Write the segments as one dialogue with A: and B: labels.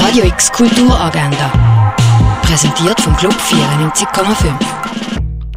A: Radio X Kulturagenda. Präsentiert vom Club 94,5.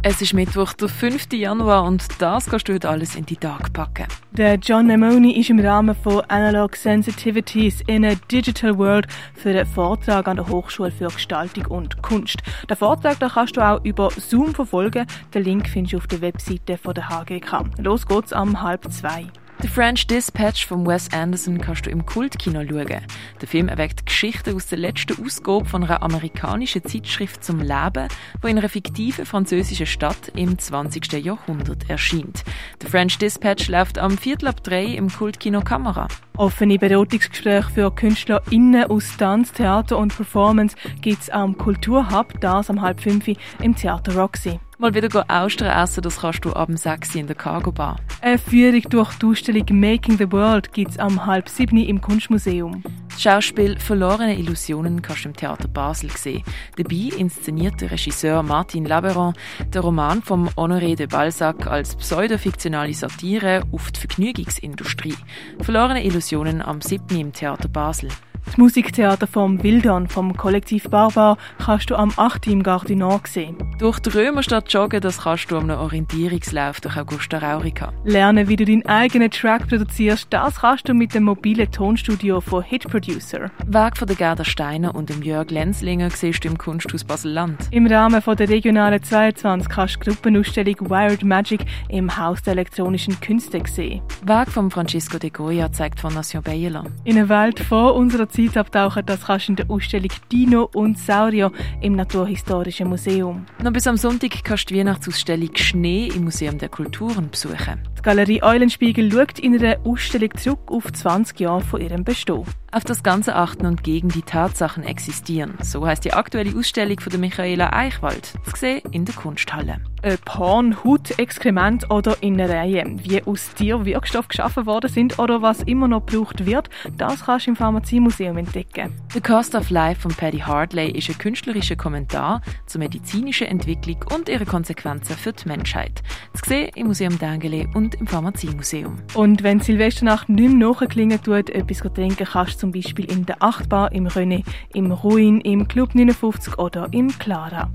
B: Es ist Mittwoch, der 5. Januar und das kannst du heute alles in die Tag packen.
C: Der John Nemoni ist im Rahmen von Analog Sensitivities in a Digital World für einen Vortrag an der Hochschule für Gestaltung und Kunst. Den Vortrag den kannst du auch über Zoom verfolgen. Den Link findest du auf der Webseite von der HGK. Los geht's am halb zwei.
B: The French Dispatch von Wes Anderson kannst du im Kultkino schauen. Der Film erweckt Geschichten aus der letzten Ausgabe von einer amerikanischen Zeitschrift zum Leben, wo in einer fiktiven französischen Stadt im 20. Jahrhundert erscheint. The French Dispatch läuft am Viertel ab drei im Kultkino Kamera.
C: Offene Beratungsgespräche für KünstlerInnen aus Tanz, Theater und Performance gibt es am Kulturhub, das am halb fünf im Theater Roxy.
B: Mal wieder Austern essen, das kannst du ab 6 in der Cargo Bar.
C: Eine Führung durch die Ausstellung Making the World gibt es am halb sieben im Kunstmuseum.
B: Das Schauspiel Verlorene Illusionen kannst du im Theater Basel sehen. Dabei inszeniert der Regisseur Martin Laberon den Roman von Honoré de Balzac als pseudofiktionale Satire auf die Vergnügungsindustrie. Verlorene Illusionen am 7. im Theater Basel.
C: Das Musiktheater vom Wildern vom Kollektiv Barbar kannst du am 8. im Gardinor sehen.
B: Durch die Römerstadt joggen, das kannst du am Orientierungslauf durch Augusta Raurica.
C: Lernen, wie du deinen eigenen Track produzierst, das kannst du mit dem mobilen Tonstudio von Hit Producer.
B: Weg von der Gerda Steiner und dem Jörg Lenzlinger siehst du im Kunsthaus Basel-Land.
C: Im Rahmen von der Regionalen 22 kannst du die Gruppenausstellung Wired Magic im Haus der elektronischen Künste sehen.
B: Weg von Francisco de Goya zeigt Fondation Bayerland.
C: In einer Welt vor unserer Zeit abtauchen, das kannst du in der Ausstellung Dino und Saurio im Naturhistorischen Museum.
B: Noch bis am Sonntag kannst du die Weihnachtsausstellung Schnee im Museum der Kulturen besuchen.
C: Die Galerie Eulenspiegel schaut in einer Ausstellung zurück auf 20 Jahre von ihrem Bestehen.
B: Auf das Ganze achten und gegen die Tatsachen existieren. So heißt die aktuelle Ausstellung von der Michaela Eichwald. Zu sehen in der Kunsthalle.
C: Ob Horn, Haut, Exkrement oder Innereien, wie aus Tierwirkstoff geschaffen worden sind oder was immer noch gebraucht wird, das kannst du im Pharmaziemuseum entdecken.
B: The Cost of Life von Paddy Hartley ist ein künstlerischer Kommentar zur medizinischen Entwicklung und ihre Konsequenzen für die Menschheit. Zu sehen im Museum Dengele und im Pharmaziemuseum.
C: Und wenn Silvesternacht nicht mehr nachklingen tut, etwas trinken kannst zum Beispiel in der Achtbar, im René, im Ruin, im Club 59 oder im Clara.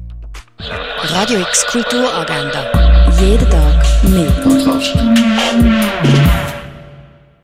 A: Radio X Kulturagenda. Jeden Tag mehr.